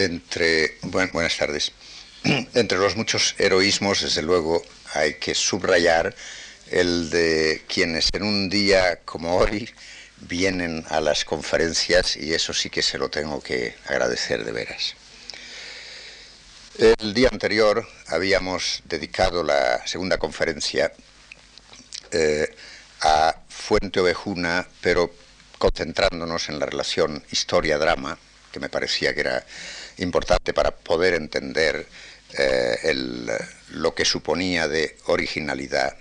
Entre, buenas tardes. Entre los muchos heroísmos, desde luego, hay que subrayar el de quienes en un día como hoy vienen a las conferencias y eso sí que se lo tengo que agradecer de veras. El día anterior habíamos dedicado la segunda conferencia eh, a Fuente Ovejuna, pero concentrándonos en la relación historia-drama, que me parecía que era importante para poder entender eh, lo que suponía de originalidad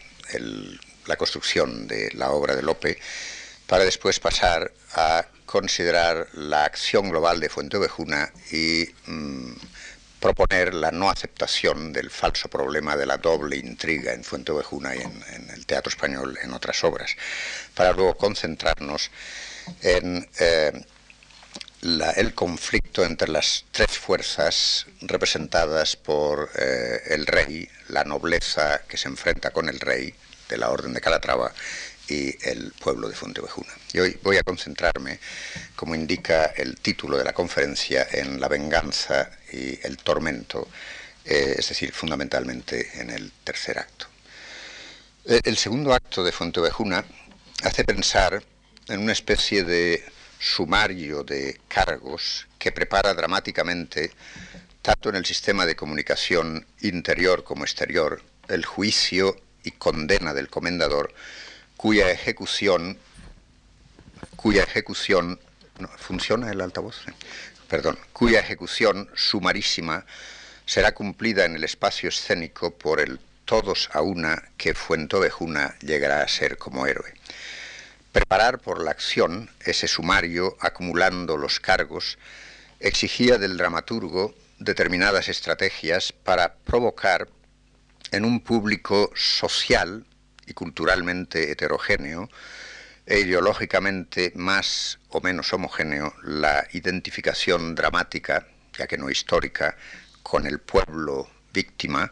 la construcción de la obra de Lope, para después pasar a considerar la acción global de Fuente Ovejuna y mm, proponer la no aceptación del falso problema de la doble intriga en Fuente Ovejuna y en, el teatro español en otras obras, para luego concentrarnos en eh, el conflicto entre las tres fuerzas representadas por eh, el rey, la nobleza que se enfrenta con el rey de la Orden de Calatrava y el pueblo de Fuentevejuna. Y hoy voy a concentrarme, como indica el título de la conferencia, en la venganza y el tormento, eh, es decir, fundamentalmente en el tercer acto. Eh, el segundo acto de Fuentevejuna hace pensar en una especie de sumario de cargos que prepara dramáticamente, tanto en el sistema de comunicación interior como exterior, el juicio y condena del comendador, cuya ejecución, cuya ejecución, ¿funciona el altavoz? Perdón, cuya ejecución sumarísima será cumplida en el espacio escénico por el todos a una que Fuentovejuna llegará a ser como héroe. Preparar por la acción ese sumario acumulando los cargos exigía del dramaturgo determinadas estrategias para provocar en un público social y culturalmente heterogéneo e ideológicamente más o menos homogéneo la identificación dramática, ya que no histórica, con el pueblo víctima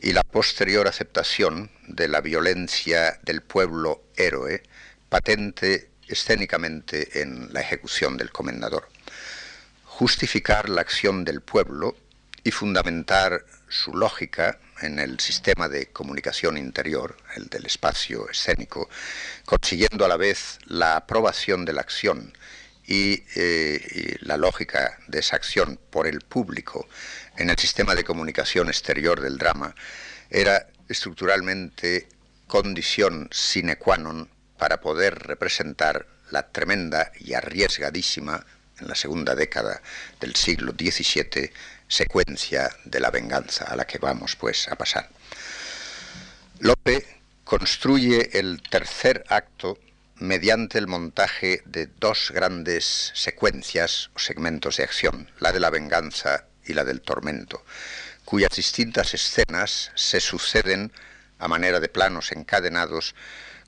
y la posterior aceptación de la violencia del pueblo héroe patente escénicamente en la ejecución del comendador. Justificar la acción del pueblo y fundamentar su lógica en el sistema de comunicación interior, el del espacio escénico, consiguiendo a la vez la aprobación de la acción y, eh, la lógica de esa acción por el público en el sistema de comunicación exterior del drama, era estructuralmente condición sine qua non para poder representar la tremenda y arriesgadísima, en la segunda década del siglo XVII, secuencia de la venganza a la que vamos pues a pasar. Lope construye el tercer acto mediante el montaje de dos grandes secuencias o segmentos de acción, la de la venganza y la del tormento, cuyas distintas escenas se suceden a manera de planos encadenados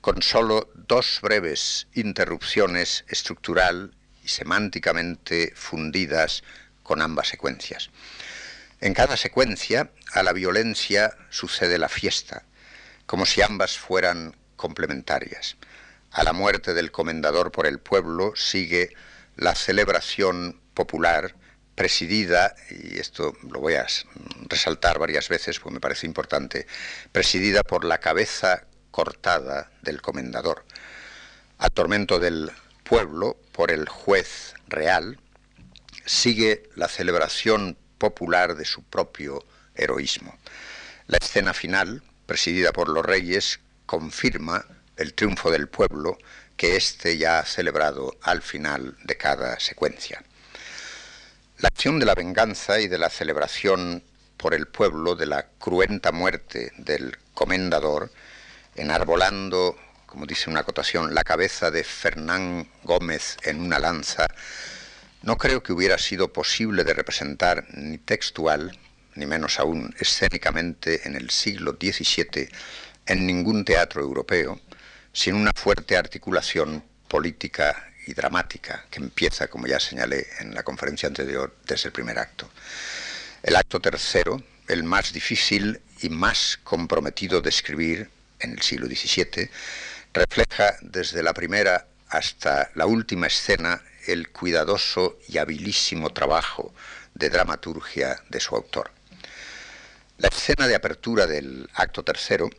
con sólo dos breves interrupciones estructural y semánticamente fundidas con ambas secuencias. En cada secuencia, a la violencia sucede la fiesta, como si ambas fueran complementarias. A la muerte del comendador por el pueblo sigue la celebración popular presidida, y esto lo voy a resaltar varias veces porque me parece importante, presidida por la cabeza cortada del comendador. Al tormento del pueblo por el juez real sigue la celebración popular de su propio heroísmo. La escena final, presidida por los reyes, confirma el triunfo del pueblo que éste ya ha celebrado al final de cada secuencia. La acción de la venganza y de la celebración por el pueblo de la cruenta muerte del comendador enarbolando, como dice una acotación, la cabeza de Fernán Gómez en una lanza, no creo que hubiera sido posible de representar ni textual, ni menos aún escénicamente en el siglo XVII en ningún teatro europeo, sin una fuerte articulación política y dramática que empieza, como ya señalé en la conferencia anterior, desde el primer acto. El acto tercero, el más difícil y más comprometido de escribir, en el siglo XVII, refleja desde la primera hasta la última escena el cuidadoso y habilísimo trabajo de dramaturgia de su autor. La escena de apertura del acto tercero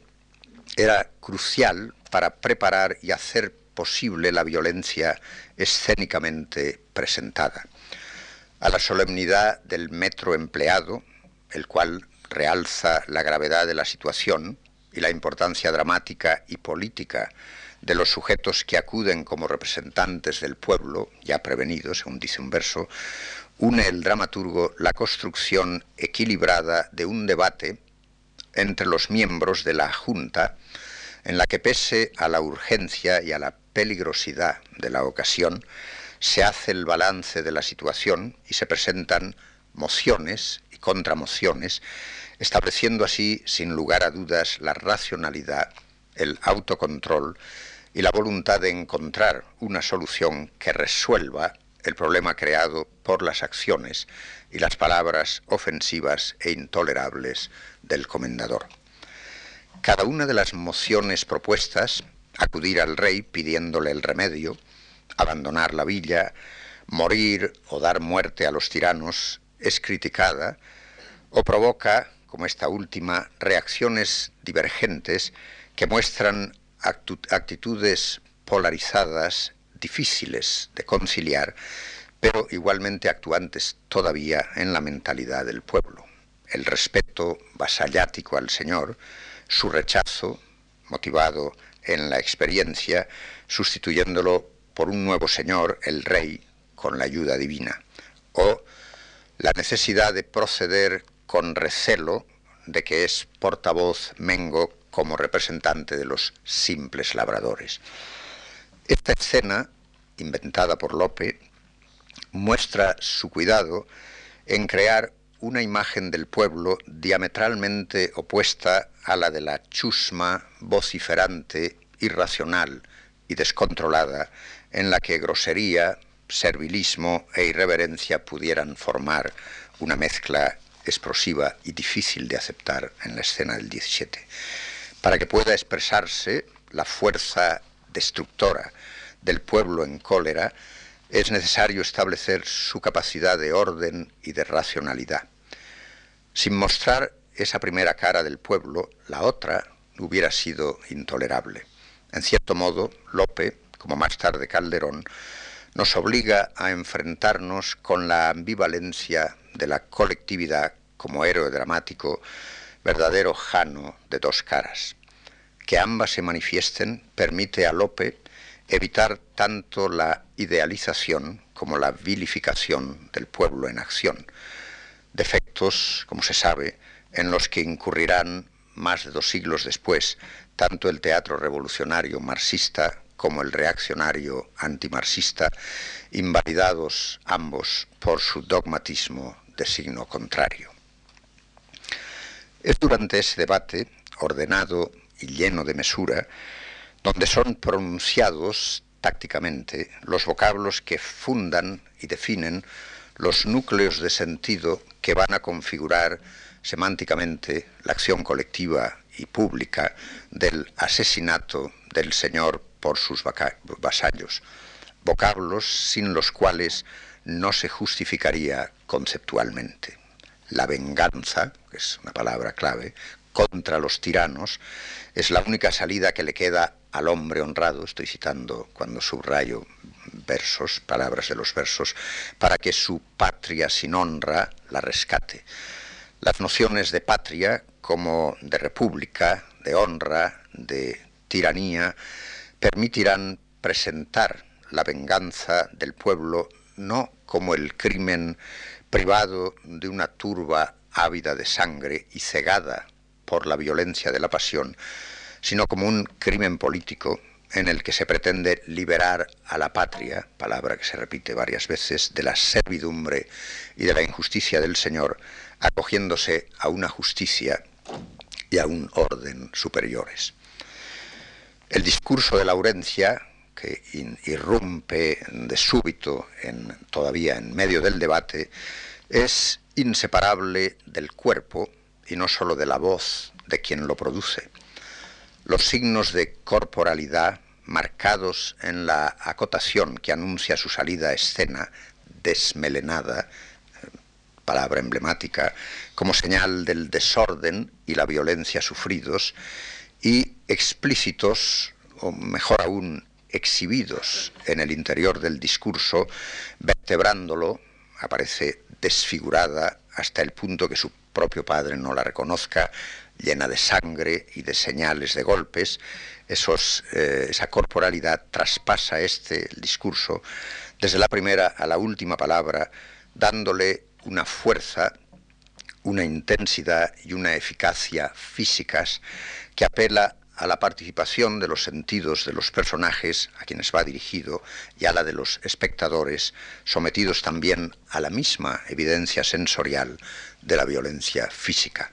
era crucial para preparar y hacer posible la violencia escénicamente presentada. A la solemnidad del metro empleado, el cual realza la gravedad de la situación y la importancia dramática y política de los sujetos que acuden como representantes del pueblo, ya prevenidos, según dice un verso, une el dramaturgo la construcción equilibrada de un debate entre los miembros de la Junta, en la que pese a la urgencia y a la peligrosidad de la ocasión, se hace el balance de la situación y se presentan mociones y contramociones, estableciendo así, sin lugar a dudas, la racionalidad, el autocontrol y la voluntad de encontrar una solución que resuelva el problema creado por las acciones y las palabras ofensivas e intolerables del comendador. Cada una de las mociones propuestas, acudir al rey pidiéndole el remedio, abandonar la villa, morir o dar muerte a los tiranos, es criticada o provoca, como esta última, reacciones divergentes que muestran actitudes polarizadas, difíciles de conciliar, pero igualmente actuantes todavía en la mentalidad del pueblo. El respeto vasallático al Señor, su rechazo, motivado en la experiencia, sustituyéndolo por un nuevo Señor, el Rey, con la ayuda divina, o la necesidad de proceder con recelo de que es portavoz Mengo como representante de los simples labradores. Esta escena, inventada por Lope, muestra su cuidado en crear una imagen del pueblo diametralmente opuesta a la de la chusma vociferante, irracional y descontrolada, en la que grosería, servilismo e irreverencia pudieran formar una mezcla explosiva y difícil de aceptar en la escena del 17. Para que pueda expresarse la fuerza destructora del pueblo en cólera, es necesario establecer su capacidad de orden y de racionalidad. Sin mostrar esa primera cara del pueblo, la otra hubiera sido intolerable. En cierto modo, Lope, como más tarde Calderón, nos obliga a enfrentarnos con la ambivalencia de la colectividad como héroe dramático verdadero Jano de dos caras. Que ambas se manifiesten permite a Lope evitar tanto la idealización como la vilificación del pueblo en acción, defectos, como se sabe, en los que incurrirán más de dos siglos después tanto el teatro revolucionario marxista como el reaccionario antimarxista, invalidados ambos por su dogmatismo de signo contrario. Es durante ese debate, ordenado y lleno de mesura, donde son pronunciados tácticamente los vocablos que fundan y definen los núcleos de sentido que van a configurar semánticamente la acción colectiva y pública del asesinato del Señor por sus vasallos, vocablos sin los cuales no se justificaría conceptualmente la venganza, que es una palabra clave, contra los tiranos, es la única salida que le queda al hombre honrado, estoy citando cuando subrayo versos, palabras de los versos, para que su patria sin honra la rescate. Las nociones de patria como de república, de honra, de tiranía, permitirán presentar la venganza del pueblo no como el crimen privado de una turba ávida de sangre y cegada por la violencia de la pasión, sino como un crimen político en el que se pretende liberar a la patria, palabra que se repite varias veces, de la servidumbre y de la injusticia del Señor, acogiéndose a una justicia y a un orden superiores. El discurso de Laurencia, que irrumpe de súbito en, todavía en medio del debate, es inseparable del cuerpo y no sólo de la voz de quien lo produce. Los signos de corporalidad marcados en la acotación que anuncia su salida a escena desmelenada, palabra emblemática, como señal del desorden y la violencia sufridos, y explícitos, o mejor aún, exhibidos en el interior del discurso, vertebrándolo, aparece desfigurada hasta el punto que su propio padre no la reconozca, llena de sangre y de señales de golpes, eh, esa corporalidad traspasa este discurso desde la primera a la última palabra, dándole una fuerza, una intensidad y una eficacia físicas que apela a la participación de los sentidos de los personajes a quienes va dirigido y a la de los espectadores, sometidos también a la misma evidencia sensorial de la violencia física.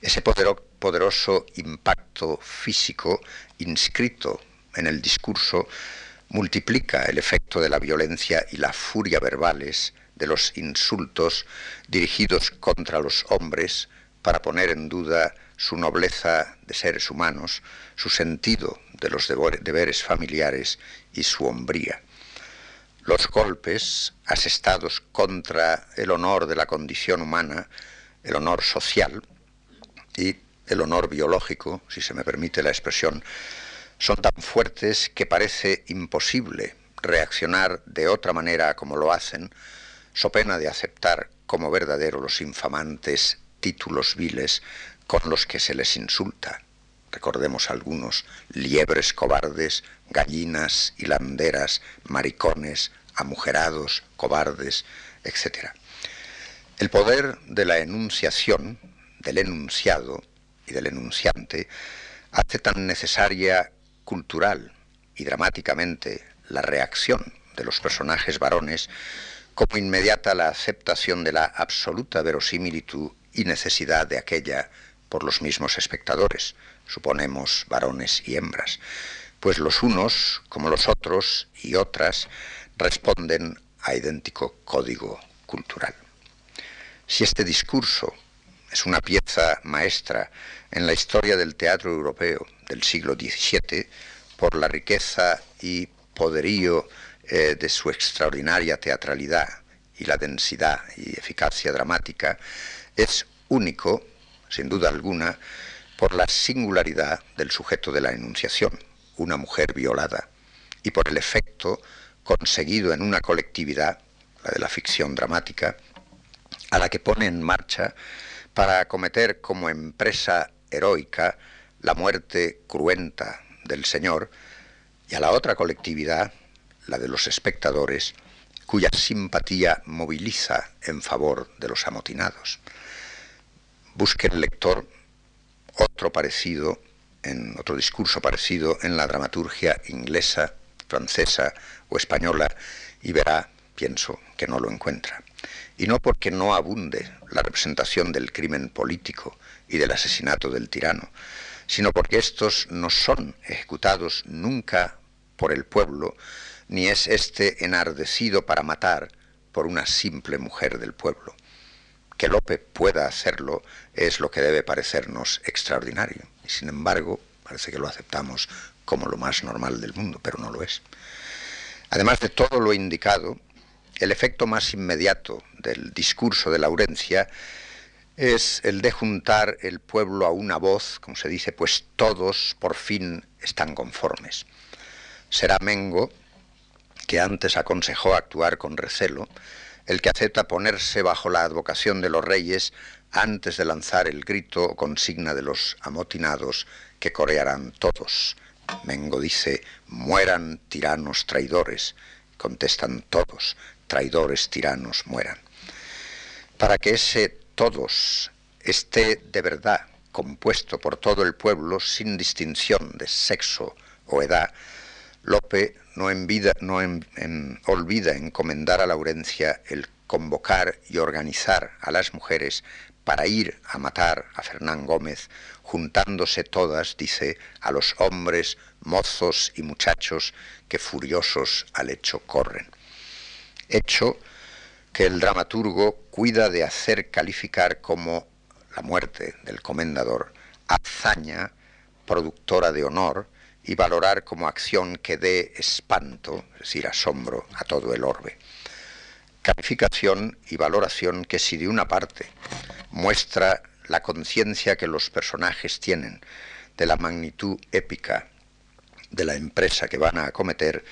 Ese poderoso impacto físico inscrito en el discurso multiplica el efecto de la violencia y la furia verbales de los insultos dirigidos contra los hombres para poner en duda su nobleza de seres humanos, su sentido de los deberes familiares y su hombría. Los golpes asestados contra el honor de la condición humana, el honor social y el honor biológico, si se me permite la expresión, son tan fuertes que parece imposible reaccionar de otra manera como lo hacen, so pena de aceptar como verdadero los infamantes títulos viles con los que se les insulta. Recordemos algunos, liebres cobardes, gallinas hilanderas, maricones, amujerados, cobardes, etc. El poder de la enunciación, del enunciado y del enunciante, hace tan necesaria cultural y dramáticamente la reacción de los personajes varones como inmediata la aceptación de la absoluta verosimilitud y necesidad de aquella por los mismos espectadores, suponemos varones y hembras, pues los unos, como los otros y otras, responden a idéntico código cultural. Si este discurso es una pieza maestra en la historia del teatro europeo del siglo XVII, por la riqueza y poderío eh, de su extraordinaria teatralidad y la densidad y eficacia dramática, es único sin duda alguna, por la singularidad del sujeto de la enunciación, una mujer violada, y por el efecto conseguido en una colectividad, la de la ficción dramática, a la que pone en marcha para acometer como empresa heroica la muerte cruenta del Señor, y a la otra colectividad, la de los espectadores, cuya simpatía moviliza en favor de los amotinados busque el lector otro parecido, en otro discurso parecido en la dramaturgia inglesa, francesa o española y verá, pienso, que no lo encuentra. Y no porque no abunde la representación del crimen político y del asesinato del tirano, sino porque estos no son ejecutados nunca por el pueblo, ni es éste enardecido para matar por una simple mujer del pueblo que Lope pueda hacerlo es lo que debe parecernos extraordinario. Y sin embargo, parece que lo aceptamos como lo más normal del mundo, pero no lo es. Además de todo lo indicado, el efecto más inmediato del discurso de Laurencia es el de juntar el pueblo a una voz, como se dice, pues todos por fin están conformes. Será Mengo, que antes aconsejó actuar con recelo, el que acepta ponerse bajo la advocación de los reyes antes de lanzar el grito o consigna de los amotinados que corearán todos. Mengo dice, mueran tiranos traidores. Contestan todos, traidores tiranos mueran. Para que ese todos esté de verdad compuesto por todo el pueblo sin distinción de sexo o edad, Lope no, olvida encomendar a Laurencia el convocar y organizar a las mujeres para ir a matar a Fernán Gómez, juntándose todas, dice, a los hombres, mozos y muchachos que furiosos al hecho corren. Hecho que el dramaturgo cuida de hacer calificar como la muerte del comendador, hazaña productora de honor, y valorar como acción que dé espanto, es decir, asombro a todo el orbe. Calificación y valoración que si de una parte muestra la conciencia que los personajes tienen de la magnitud épica de la empresa que van a acometer,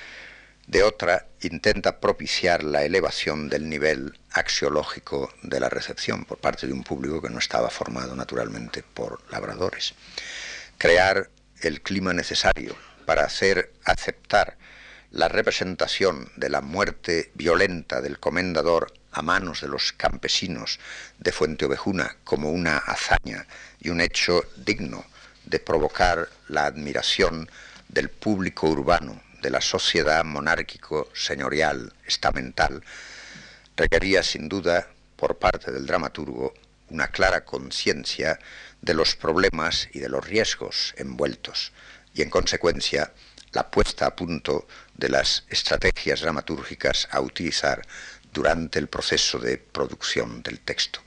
de otra intenta propiciar la elevación del nivel axiológico de la recepción por parte de un público que no estaba formado naturalmente por labradores. Crear el clima necesario para hacer aceptar la representación de la muerte violenta del comendador a manos de los campesinos de Fuente Ovejuna como una hazaña y un hecho digno de provocar la admiración del público urbano de la sociedad monárquico-señorial estamental, requería sin duda por parte del dramaturgo una clara conciencia de los problemas y de los riesgos envueltos y en consecuencia la puesta a punto de las estrategias dramatúrgicas a utilizar durante el proceso de producción del texto.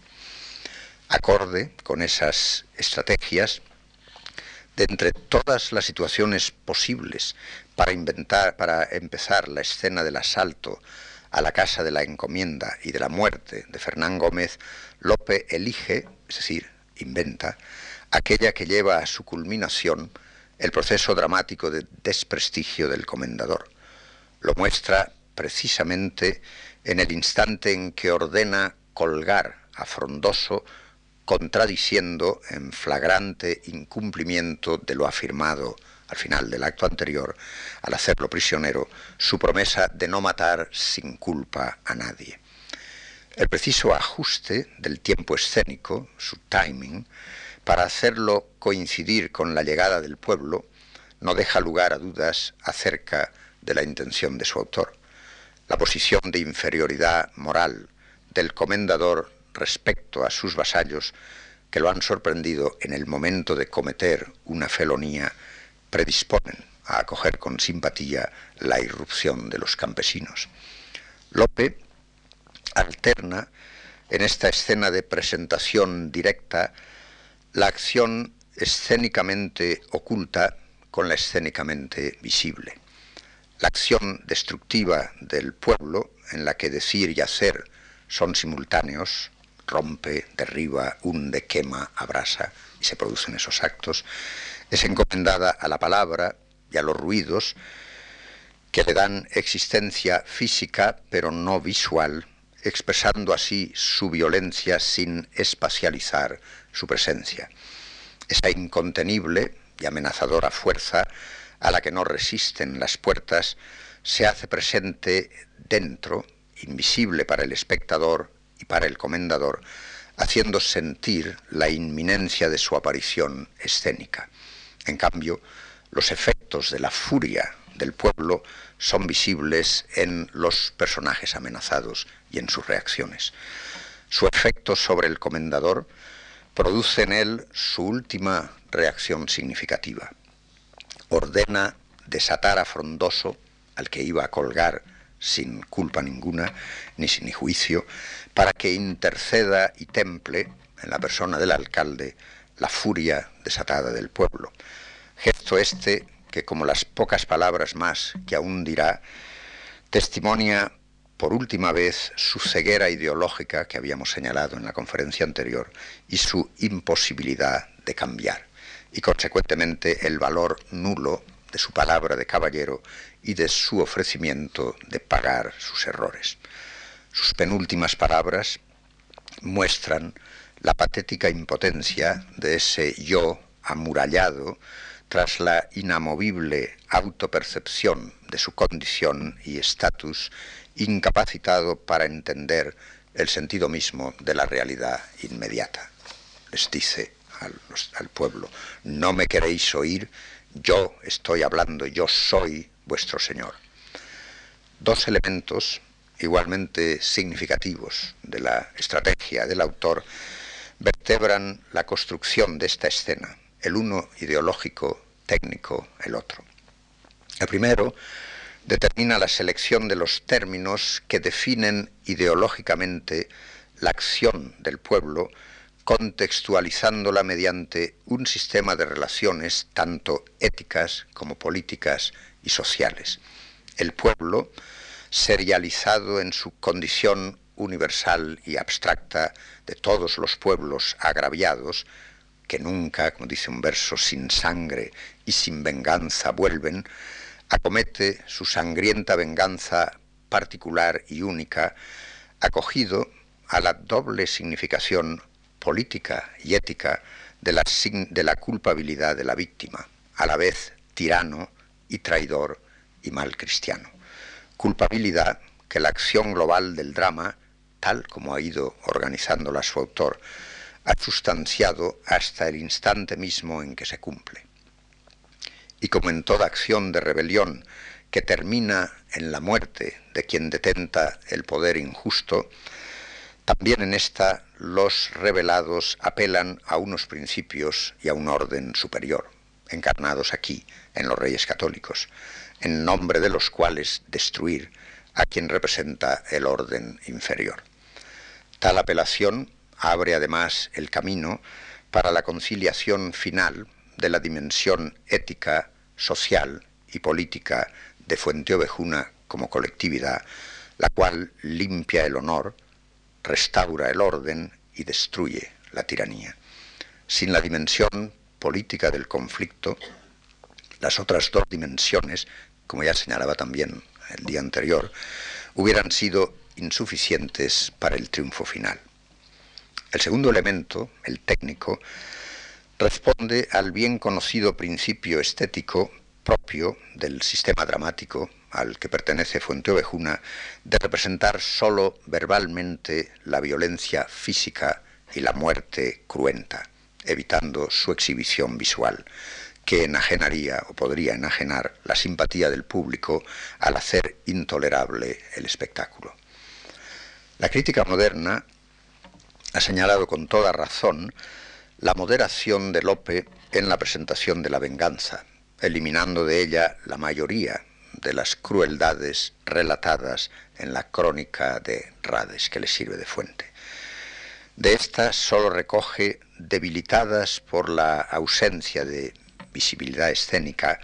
Acorde con esas estrategias, de entre todas las situaciones posibles para inventar, para empezar la escena del asalto a la casa de la encomienda y de la muerte de Fernán Gómez, Lope elige, es decir, inventa, aquella que lleva a su culminación el proceso dramático de desprestigio del comendador. Lo muestra precisamente en el instante en que ordena colgar a Frondoso contradiciendo en flagrante incumplimiento de lo afirmado al final del acto anterior, al hacerlo prisionero, su promesa de no matar sin culpa a nadie. El preciso ajuste del tiempo escénico, su timing, para hacerlo coincidir con la llegada del pueblo, no deja lugar a dudas acerca de la intención de su autor. La posición de inferioridad moral del comendador respecto a sus vasallos que lo han sorprendido en el momento de cometer una felonía predisponen a acoger con simpatía la irrupción de los campesinos. Lope alterna en esta escena de presentación directa la acción escénicamente oculta con la escénicamente visible. La acción destructiva del pueblo, en la que decir y hacer son simultáneos, rompe, derriba, hunde, quema, abrasa, y se producen esos actos, es encomendada a la palabra y a los ruidos que le dan existencia física pero no visual, expresando así su violencia sin espacializar su presencia. Esa incontenible y amenazadora fuerza a la que no resisten las puertas se hace presente dentro, invisible para el espectador, y para el comendador, haciendo sentir la inminencia de su aparición escénica. En cambio, los efectos de la furia del pueblo son visibles en los personajes amenazados y en sus reacciones. Su efecto sobre el comendador produce en él su última reacción significativa. Ordena desatar a Frondoso, al que iba a colgar sin culpa ninguna, ni sin juicio, para que interceda y temple en la persona del alcalde la furia desatada del pueblo. Gesto este que, como las pocas palabras más que aún dirá, testimonia por última vez su ceguera ideológica que habíamos señalado en la conferencia anterior y su imposibilidad de cambiar, y consecuentemente el valor nulo de su palabra de caballero y de su ofrecimiento de pagar sus errores. Sus penúltimas palabras muestran la patética impotencia de ese yo amurallado tras la inamovible autopercepción de su condición y estatus, incapacitado para entender el sentido mismo de la realidad inmediata. Les dice al, pueblo, no me queréis oír, yo estoy hablando, yo soy vuestro Señor. Dos elementos igualmente significativos de la estrategia del autor vertebran la construcción de esta escena, el uno ideológico, técnico, el otro. El primero determina la selección de los términos que definen ideológicamente la acción del pueblo contextualizándola mediante un sistema de relaciones tanto éticas como políticas y sociales. El pueblo serializado en su condición universal y abstracta de todos los pueblos agraviados, que nunca, como dice un verso, sin sangre y sin venganza vuelven, acomete su sangrienta venganza particular y única, acogido a la doble significación política y ética de la, culpabilidad de la víctima, a la vez tirano y traidor y mal cristiano. Culpabilidad que la acción global del drama, tal como ha ido organizándola su autor, ha sustanciado hasta el instante mismo en que se cumple. Y como en toda acción de rebelión que termina en la muerte de quien detenta el poder injusto, también en esta los revelados apelan a unos principios y a un orden superior, encarnados aquí en los reyes católicos, en nombre de los cuales destruir a quien representa el orden inferior. Tal apelación abre además el camino para la conciliación final de la dimensión ética, social y política de Fuente Ovejuna como colectividad, la cual limpia el honor, restaura el orden y destruye la tiranía. Sin la dimensión política del conflicto, las otras dos dimensiones, como ya señalaba también el día anterior, hubieran sido insuficientes para el triunfo final. El segundo elemento, el técnico, responde al bien conocido principio estético propio del sistema dramático al que pertenece Fuente Ovejuna de representar sólo verbalmente la violencia física y la muerte cruenta, evitando su exhibición visual, que enajenaría o podría enajenar la simpatía del público al hacer intolerable el espectáculo. La crítica moderna ha señalado con toda razón la moderación de Lope en la presentación de la venganza, eliminando de ella la mayoría de las crueldades relatadas en la crónica de Rades, que le sirve de fuente. De estas solo recoge, debilitadas por la ausencia de visibilidad escénica,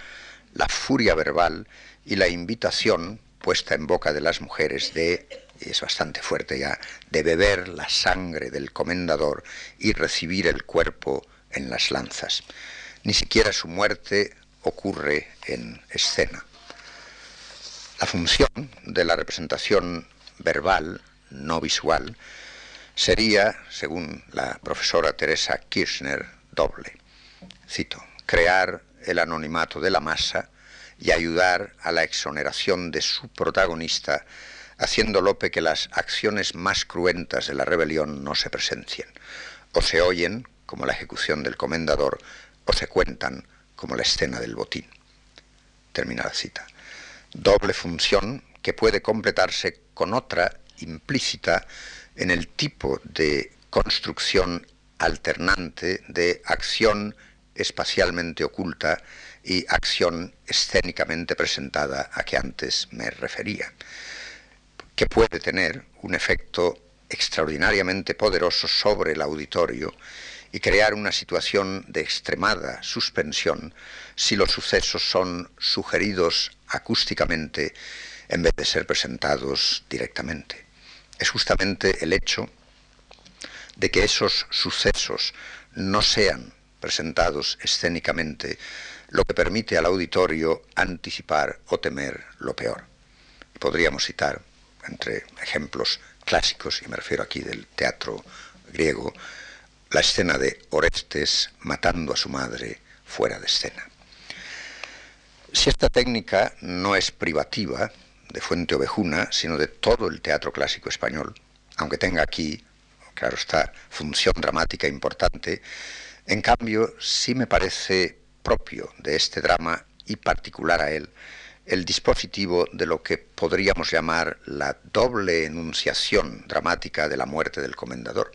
la furia verbal y la invitación puesta en boca de las mujeres de, y es bastante fuerte ya, de beber la sangre del comendador y recibir el cuerpo en las lanzas. Ni siquiera su muerte ocurre en escena. La función de la representación verbal, no visual, sería, según la profesora Teresa Kirchner, doble. Cito, crear el anonimato de la masa y ayudar a la exoneración de su protagonista, haciendo Lope que las acciones más cruentas de la rebelión no se presencien, o se oyen, como la ejecución del comendador, o se cuentan, como la escena del botín. Termina la cita doble función que puede completarse con otra implícita en el tipo de construcción alternante de acción espacialmente oculta y acción escénicamente presentada a que antes me refería, que puede tener un efecto extraordinariamente poderoso sobre el auditorio y crear una situación de extremada suspensión si los sucesos son sugeridos acústicamente en vez de ser presentados directamente. Es justamente el hecho de que esos sucesos no sean presentados escénicamente lo que permite al auditorio anticipar o temer lo peor. Podríamos citar, entre ejemplos clásicos, y me refiero aquí del teatro griego, la escena de Orestes matando a su madre fuera de escena. Si esta técnica no es privativa de Fuente Ovejuna, sino de todo el teatro clásico español, aunque tenga aquí, claro está, función dramática importante, en cambio sí me parece propio de este drama y particular a él el dispositivo de lo que podríamos llamar la doble enunciación dramática de la muerte del comendador.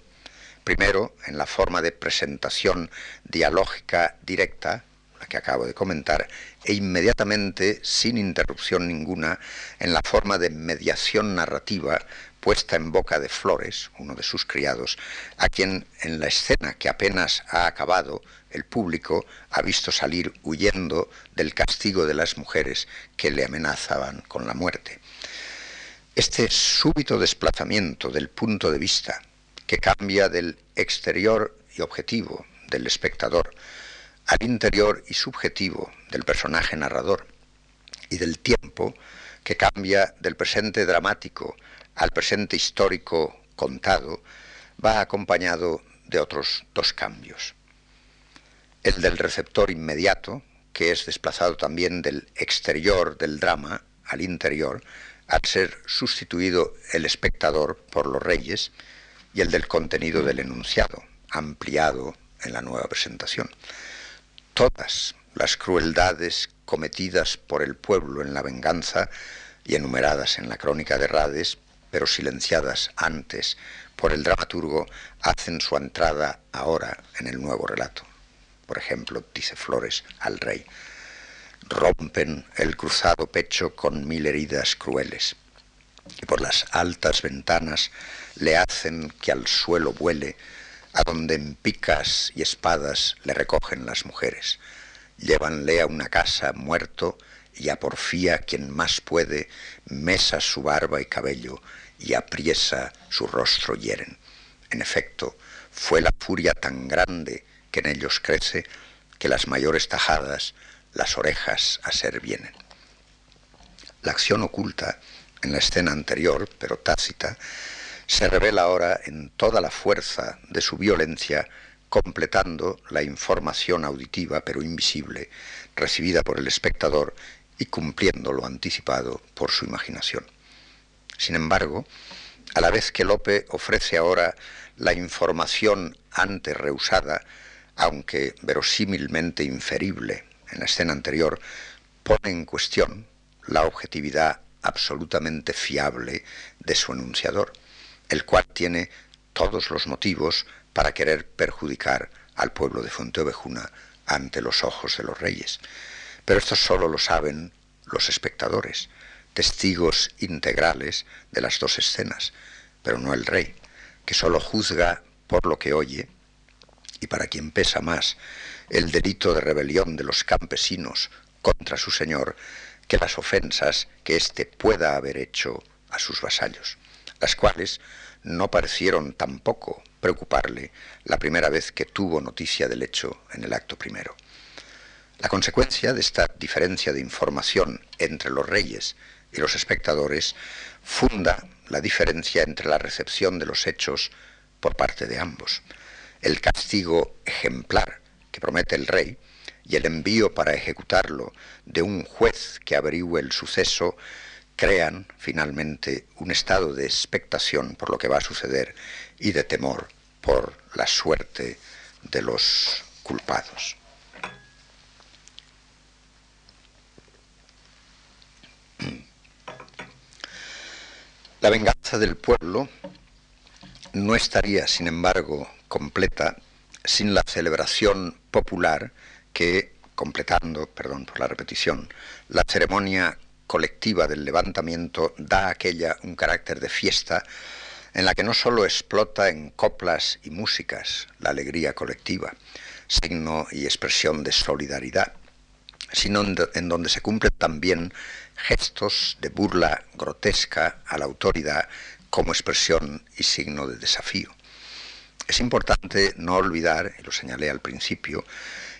Primero, en la forma de presentación dialógica directa, la que acabo de comentar, e inmediatamente, sin interrupción ninguna, en la forma de mediación narrativa puesta en boca de Flores, uno de sus criados, a quien en la escena que apenas ha acabado el público ha visto salir huyendo del castigo de las mujeres que le amenazaban con la muerte. Este súbito desplazamiento del punto de vista, que cambia del exterior y objetivo del espectador al interior y subjetivo del personaje narrador, y del tiempo, que cambia del presente dramático al presente histórico contado, va acompañado de otros dos cambios. El del receptor inmediato, que es desplazado también del exterior del drama al interior, al ser sustituido el espectador por los reyes, y el del contenido del enunciado, ampliado en la nueva presentación. Todas las crueldades cometidas por el pueblo en la venganza y enumeradas en la crónica de Rades, pero silenciadas antes por el dramaturgo, hacen su entrada ahora en el nuevo relato. Por ejemplo, dice Flores al rey, rompen el cruzado pecho con mil heridas crueles, y por las altas ventanas le hacen que al suelo vuele, a donde en picas y espadas le recogen las mujeres. Llévanle a una casa muerto y a porfía quien más puede mesa su barba y cabello y apriesa su rostro hieren. En efecto, fue la furia tan grande que en ellos crece que las mayores tajadas las orejas a ser vienen. La acción oculta en la escena anterior, pero tácita, se revela ahora en toda la fuerza de su violencia, completando la información auditiva, pero invisible, recibida por el espectador y cumpliendo lo anticipado por su imaginación. Sin embargo, a la vez que Lope ofrece ahora la información antes rehusada, aunque verosímilmente inferible en la escena anterior, pone en cuestión la objetividad absolutamente fiable de su enunciador, el cual tiene todos los motivos para querer perjudicar al pueblo de Fuenteovejuna ante los ojos de los reyes. Pero esto solo lo saben los espectadores, testigos integrales de las dos escenas, pero no el rey, que solo juzga por lo que oye, y para quien pesa más el delito de rebelión de los campesinos contra su señor que las ofensas que éste pueda haber hecho a sus vasallos, las cuales no parecieron tampoco preocuparle la primera vez que tuvo noticia del hecho en el acto primero. La consecuencia de esta diferencia de información entre los reyes y los espectadores funda la diferencia entre la recepción de los hechos por parte de ambos, el castigo ejemplar que promete el rey y el envío para ejecutarlo de un juez que averigüe el suceso crean finalmente un estado de expectación por lo que va a suceder y de temor por la suerte de los culpados. La venganza del pueblo no estaría, sin embargo, completa sin la celebración popular que, completando, perdón por la repetición, la ceremonia colectiva del levantamiento da a aquella un carácter de fiesta en la que no sólo explota en coplas y músicas la alegría colectiva, signo y expresión de solidaridad, sino en donde se cumplen también gestos de burla grotesca a la autoridad como expresión y signo de desafío. Es importante no olvidar, y lo señalé al principio,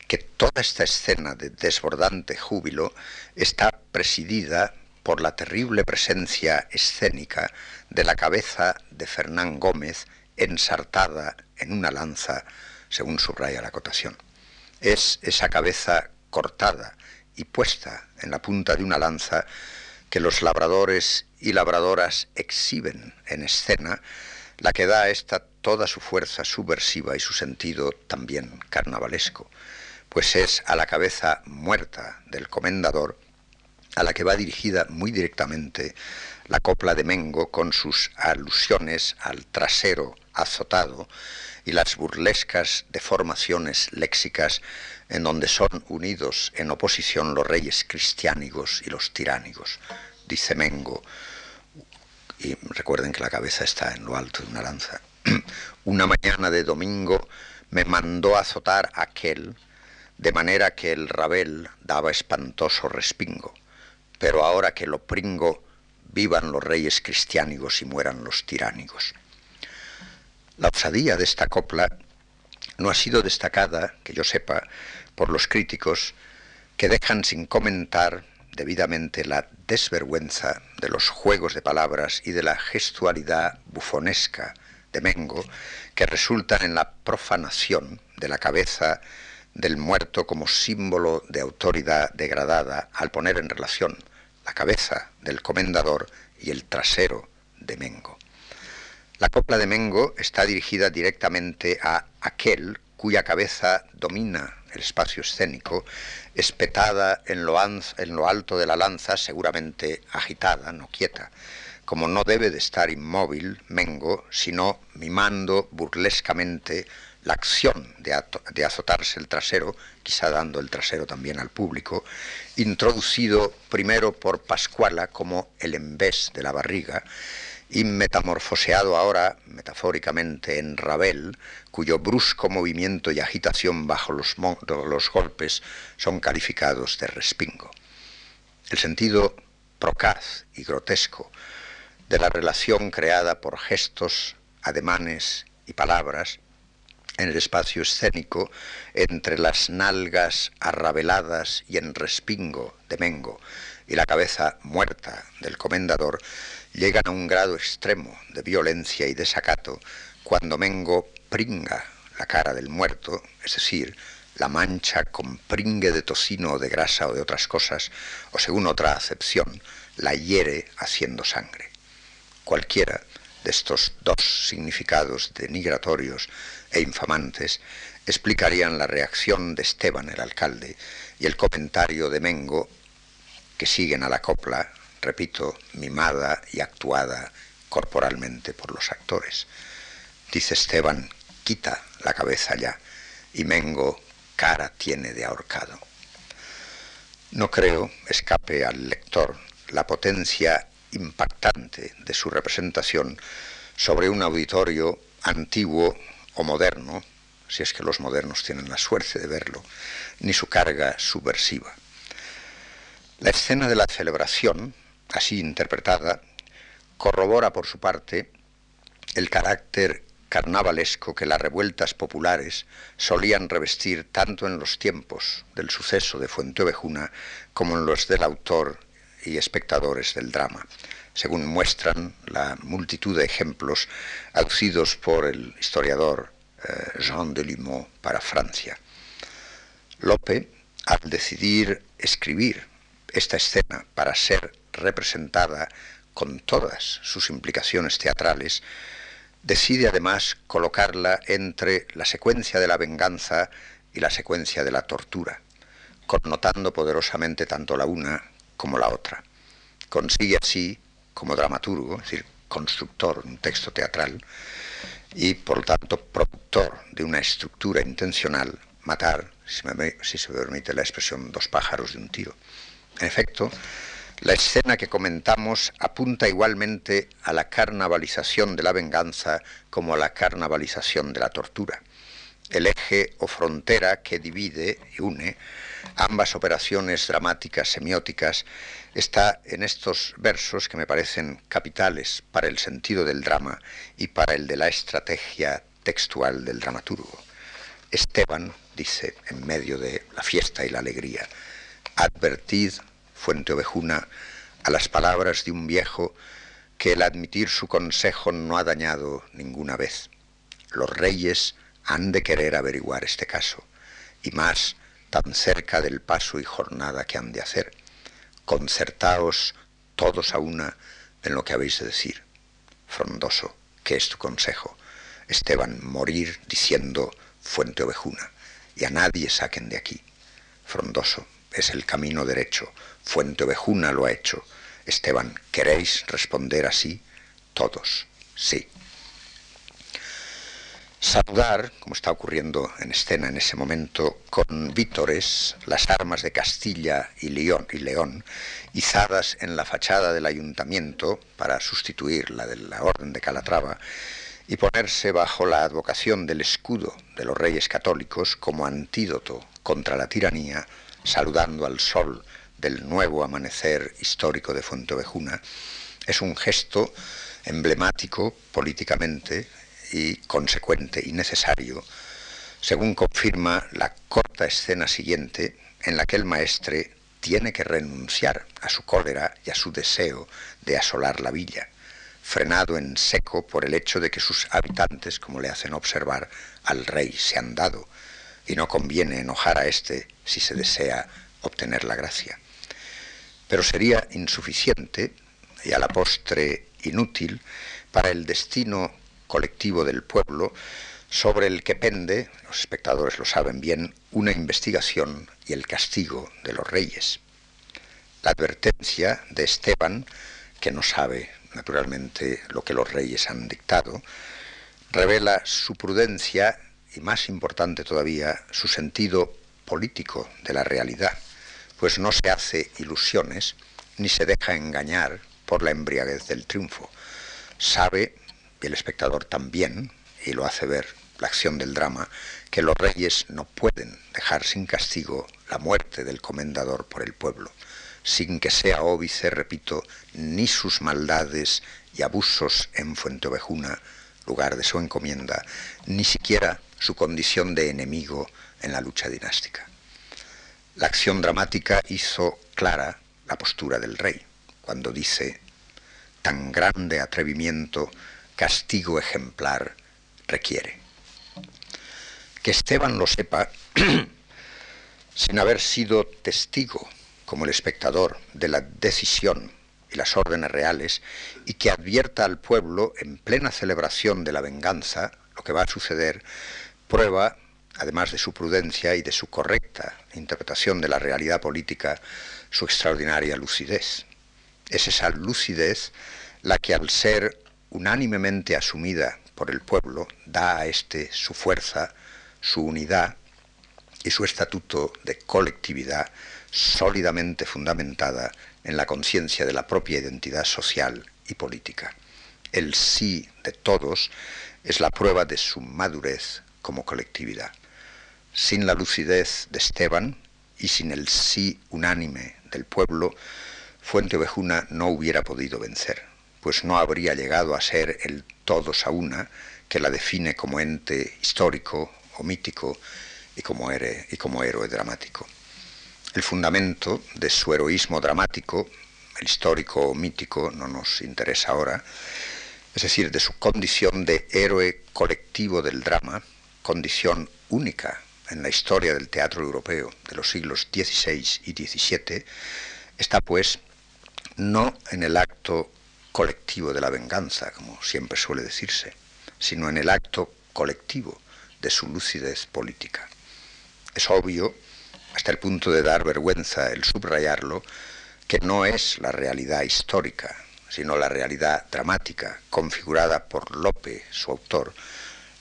que toda esta escena de desbordante júbilo está presidida por la terrible presencia escénica de la cabeza de Fernán Gómez ensartada en una lanza, según subraya la acotación. Es esa cabeza cortada y puesta en la punta de una lanza que los labradores y labradoras exhiben en escena, la que da a esta toda su fuerza subversiva y su sentido también carnavalesco, pues es a la cabeza muerta del comendador a la que va dirigida muy directamente la copla de Mengo con sus alusiones al trasero azotado y las burlescas deformaciones léxicas en donde son unidos en oposición los reyes cristiánigos y los tiránigos. Dice Mengo, y recuerden que la cabeza está en lo alto de una lanza, una mañana de domingo me mandó azotar aquel, de manera que el rabel daba espantoso respingo, pero ahora que lo pringo vivan los reyes cristiánigos y mueran los tiránigos. La osadía de esta copla no ha sido destacada, que yo sepa, por los críticos que dejan sin comentar debidamente la desvergüenza de los juegos de palabras y de la gestualidad bufonesca de Mengo que resultan en la profanación de la cabeza del muerto como símbolo de autoridad degradada al poner en relación la cabeza del comendador y el trasero de Mengo. La copla de Mengo está dirigida directamente a aquel cuya cabeza domina el espacio escénico, espetada en lo, alto de la lanza, seguramente agitada, no quieta, como no debe de estar inmóvil Mengo, sino mimando burlescamente la acción de, azotarse el trasero, quizá dando el trasero también al público, introducido primero por Pascuala como el embés de la barriga, y metamorfoseado ahora, metafóricamente, en Rabel, cuyo brusco movimiento y agitación bajo los, golpes son calificados de respingo. El sentido procaz y grotesco de la relación creada por gestos, ademanes y palabras en el espacio escénico entre las nalgas arrabeladas y en respingo de Mengo y la cabeza muerta del comendador llegan a un grado extremo de violencia y desacato cuando Mengo pringa la cara del muerto, es decir, la mancha con pringue de tocino o de grasa o de otras cosas, o según otra acepción, la hiere haciendo sangre. Cualquiera de estos dos significados denigratorios e infamantes explicarían la reacción de Esteban el alcalde y el comentario de Mengo que siguen a la copla, repito, mimada y actuada corporalmente por los actores. Dice Esteban, quita la cabeza ya, y Mengo, cara tiene de ahorcado. No creo escape al lector la potencia impactante de su representación sobre un auditorio antiguo o moderno, si es que los modernos tienen la suerte de verlo, ni su carga subversiva. La escena de la celebración, así interpretada, corrobora por su parte el carácter carnavalesco que las revueltas populares solían revestir tanto en los tiempos del suceso de Fuenteovejuna como en los del autor y espectadores del drama, según muestran la multitud de ejemplos aducidos por el historiador eh, Jean de Limont para Francia. Lope, al decidir escribir esta escena para ser representada con todas sus implicaciones teatrales, decide además colocarla entre la secuencia de la venganza y la secuencia de la tortura, connotando poderosamente tanto la una como la otra. Consigue así, como dramaturgo, es decir, constructor de un texto teatral, y por lo tanto productor de una estructura intencional, matar, si, si se me permite la expresión, dos pájaros de un tiro. En efecto, la escena que comentamos apunta igualmente a la carnavalización de la venganza como a la carnavalización de la tortura, el eje o frontera que divide y une ambas operaciones dramáticas semióticas está en estos versos que me parecen capitales para el sentido del drama y para el de la estrategia textual del dramaturgo. Esteban dice en medio de la fiesta y la alegría, advertid, fuente ovejuna, a las palabras de un viejo que el admitir su consejo no ha dañado ninguna vez. Los reyes han de querer averiguar este caso, y más tan cerca del paso y jornada que han de hacer. Concertaos todos a una en lo que habéis de decir. Frondoso, ¿qué es tu consejo? Esteban, morir diciendo fuente ovejuna, y a nadie saquen de aquí. Frondoso, es el camino derecho, fuente ovejuna lo ha hecho. Esteban, ¿queréis responder así? Todos, sí. Saludar, como está ocurriendo en escena en ese momento, con vítores las armas de Castilla y León, y León izadas en la fachada del ayuntamiento para sustituir la de la Orden de Calatrava y ponerse bajo la advocación del escudo de los reyes católicos como antídoto contra la tiranía, saludando al sol del nuevo amanecer histórico de Fuentovejuna, Es un gesto emblemático políticamente y consecuente y necesario, según confirma la corta escena siguiente en la que el maestre tiene que renunciar a su cólera y a su deseo de asolar la villa, frenado en seco por el hecho de que sus habitantes, como le hacen observar, al rey se han dado, y no conviene enojar a éste si se desea obtener la gracia. Pero sería insuficiente y a la postre inútil para el destino colectivo del pueblo sobre el que pende, los espectadores lo saben bien, una investigación y el castigo de los reyes. La advertencia de Esteban, que no sabe naturalmente lo que los reyes han dictado, revela su prudencia y, más importante todavía, su sentido político de la realidad, pues no se hace ilusiones ni se deja engañar por la embriaguez del triunfo. Sabe, y el espectador también, y lo hace ver la acción del drama, que los reyes no pueden dejar sin castigo la muerte del comendador por el pueblo, sin que sea óbice, repito, ni sus maldades y abusos en Fuenteovejuna, lugar de su encomienda, ni siquiera su condición de enemigo en la lucha dinástica. La acción dramática hizo clara la postura del rey, cuando dice, tan grande atrevimiento, castigo ejemplar requiere. Que Esteban lo sepa sin haber sido testigo, como el espectador, de la decisión y las órdenes reales, y que advierta al pueblo en plena celebración de la venganza lo que va a suceder, prueba, además de su prudencia y de su correcta interpretación de la realidad política, su extraordinaria lucidez. Es esa lucidez la que al ser unánimemente asumida por el pueblo da a éste su fuerza, su unidad y su estatuto de colectividad sólidamente fundamentada en la conciencia de la propia identidad social y política. El sí de todos es la prueba de su madurez como colectividad. Sin la lucidez de Esteban y sin el sí unánime del pueblo, Fuente Ovejuna no hubiera podido vencer, pues no habría llegado a ser el todos a una que la define como ente histórico o mítico y como, y como héroe dramático. El fundamento de su heroísmo dramático, el histórico o mítico, no nos interesa ahora, es decir, de su condición de héroe colectivo del drama, condición única en la historia del teatro europeo de los siglos XVI y XVII, está pues no en el acto colectivo de la venganza, como siempre suele decirse, sino en el acto colectivo de su lucidez política. Es obvio, hasta el punto de dar vergüenza el subrayarlo, que no es la realidad histórica, sino la realidad dramática configurada por Lope, su autor,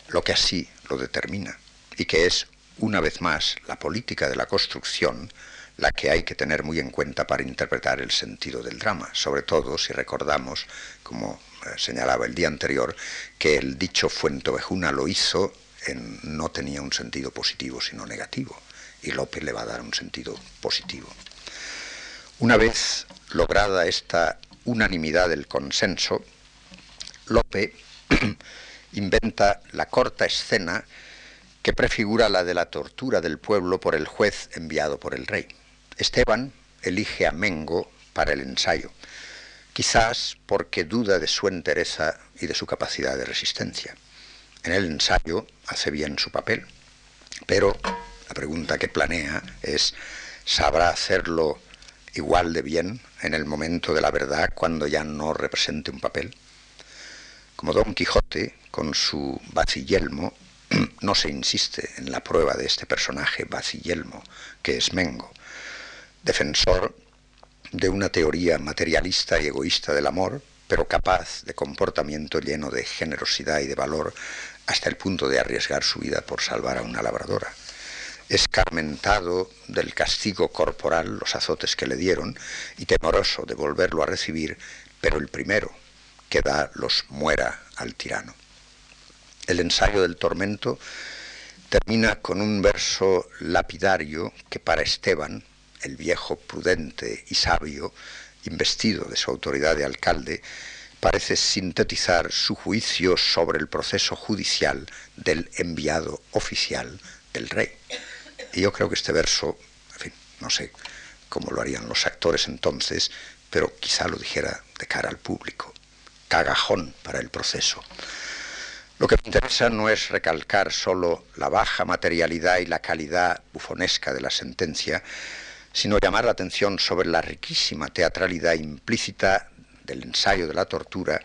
lo que así lo determina, y que es, una vez más, la política de la construcción la que hay que tener muy en cuenta para interpretar el sentido del drama, sobre todo si recordamos, como eh, señalaba el día anterior, que el dicho Fuentovejuna lo hizo en, no tenía un sentido positivo, sino negativo, y López le va a dar un sentido positivo. Una vez lograda esta unanimidad del consenso, Lope inventa la corta escena que prefigura la de la tortura del pueblo por el juez enviado por el rey. Esteban elige a Mengo para el ensayo, quizás porque duda de su entereza y de su capacidad de resistencia. En el ensayo hace bien su papel, pero la pregunta que planea es, ¿sabrá hacerlo igual de bien en el momento de la verdad cuando ya no represente un papel. Como Don Quijote, con su bacillelmo, no se insiste en la prueba de este personaje bacillelmo, que es Mengo, defensor de una teoría materialista y egoísta del amor, pero capaz de comportamiento lleno de generosidad y de valor hasta el punto de arriesgar su vida por salvar a una labradora escarmentado del castigo corporal, los azotes que le dieron, y temoroso de volverlo a recibir, pero el primero que da los muera al tirano. El ensayo del tormento termina con un verso lapidario que para Esteban, el viejo prudente y sabio, investido de su autoridad de alcalde, parece sintetizar su juicio sobre el proceso judicial del enviado oficial del rey. Y yo creo que este verso, en fin, no sé cómo lo harían los actores entonces, pero quizá lo dijera de cara al público. Cagajón para el proceso. Lo que me interesa no es recalcar solo la baja materialidad y la calidad bufonesca de la sentencia, sino llamar la atención sobre la riquísima teatralidad implícita del ensayo de la tortura,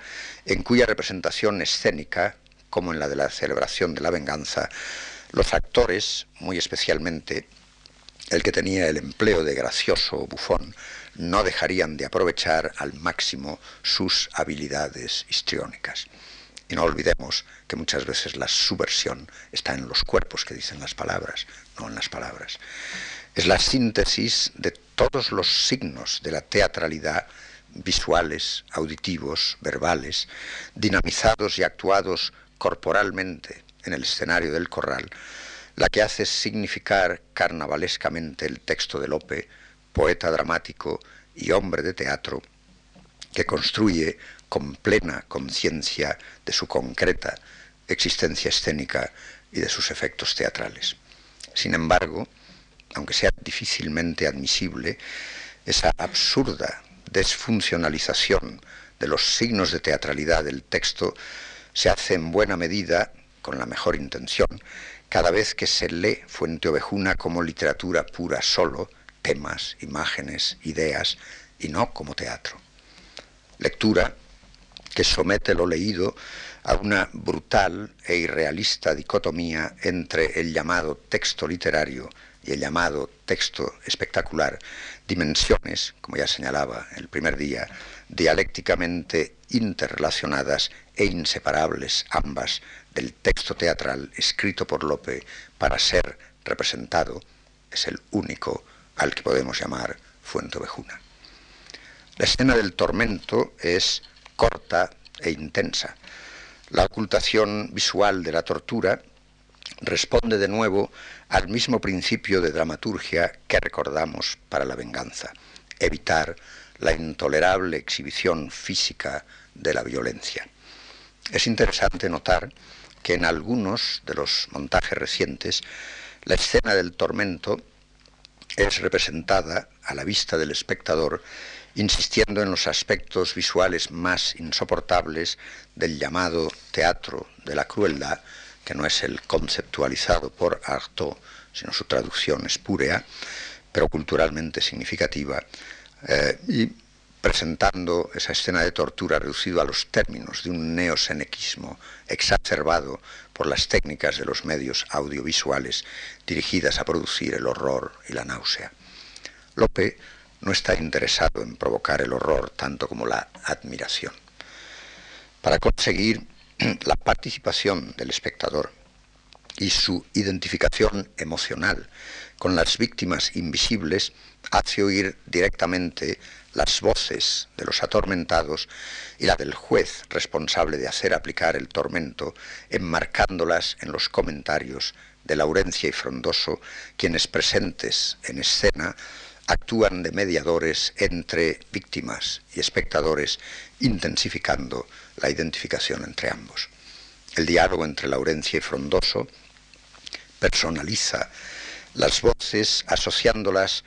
en cuya representación escénica, como en la de la celebración de la venganza, los actores, muy especialmente el que tenía el empleo de gracioso bufón, no dejarían de aprovechar al máximo sus habilidades histriónicas. Y no olvidemos que muchas veces la subversión está en los cuerpos que dicen las palabras, no en las palabras. Es la síntesis de todos los signos de la teatralidad visuales, auditivos, verbales, dinamizados y actuados corporalmente en el escenario del corral, la que hace significar carnavalescamente el texto de Lope, poeta dramático y hombre de teatro, que construye con plena conciencia de su concreta existencia escénica y de sus efectos teatrales. Sin embargo, aunque sea difícilmente admisible, esa absurda desfuncionalización de los signos de teatralidad del texto se hace en buena medida, con la mejor intención, cada vez que se lee Fuente Ovejuna como literatura pura solo, temas, imágenes, ideas, y no como teatro. Lectura que somete lo leído a una brutal e irrealista dicotomía entre el llamado texto literario y el llamado texto espectacular, dimensiones, como ya señalaba el primer día, dialécticamente interrelacionadas e inseparables ambas del texto teatral escrito por Lope para ser representado, es el único al que podemos llamar Fuente Ovejuna. La escena del tormento es corta e intensa. La ocultación visual de la tortura responde de nuevo al mismo principio de dramaturgia que recordamos para la venganza, evitar la intolerable exhibición física de la violencia. Es interesante notar que en algunos de los montajes recientes la escena del tormento es representada a la vista del espectador insistiendo en los aspectos visuales más insoportables del llamado teatro de la crueldad, que no es el conceptualizado por Artaud, sino su traducción espúrea, pero culturalmente significativa, eh, y presentando esa escena de tortura reducido a los términos de un neosenequismo exacerbado por las técnicas de los medios audiovisuales dirigidas a producir el horror y la náusea. Lope no está interesado en provocar el horror tanto como la admiración. Para conseguir la participación del espectador y su identificación emocional con las víctimas invisibles, hace oír directamente las voces de los atormentados y la del juez responsable de hacer aplicar el tormento, enmarcándolas en los comentarios de Laurencia y Frondoso, quienes presentes en escena actúan de mediadores entre víctimas y espectadores, intensificando la identificación entre ambos. El diálogo entre Laurencia y Frondoso personaliza las voces asociándolas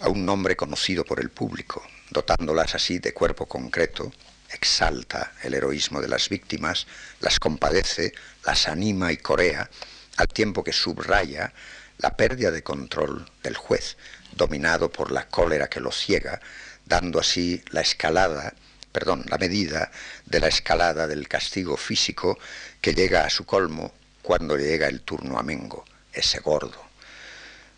a un nombre conocido por el público, dotándolas así de cuerpo concreto, exalta el heroísmo de las víctimas, las compadece, las anima y corea, al tiempo que subraya la pérdida de control del juez, dominado por la cólera que lo ciega, dando así la escalada, perdón, la medida de la escalada del castigo físico que llega a su colmo cuando llega el turno a Mengo, ese gordo.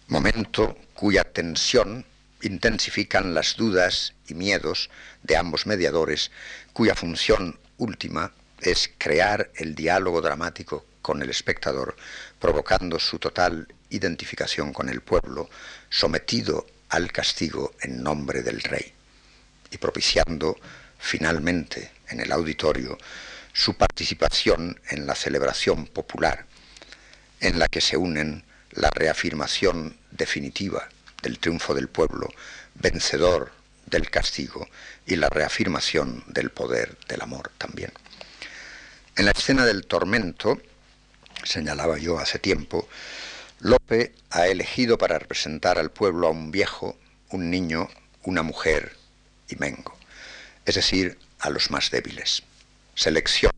Momento cuya tensión intensifican las dudas y miedos de ambos mediadores, cuya función última es crear el diálogo dramático con el espectador, provocando su total identificación con el pueblo, sometido al castigo en nombre del rey, y propiciando finalmente en el auditorio su participación en la celebración popular, en la que se unen la reafirmación definitiva del triunfo del pueblo, vencedor del castigo y la reafirmación del poder del amor también. En la escena del tormento, señalaba yo hace tiempo, Lope ha elegido para representar al pueblo a un viejo, un niño, una mujer y Mengo, es decir, a los más débiles. Selección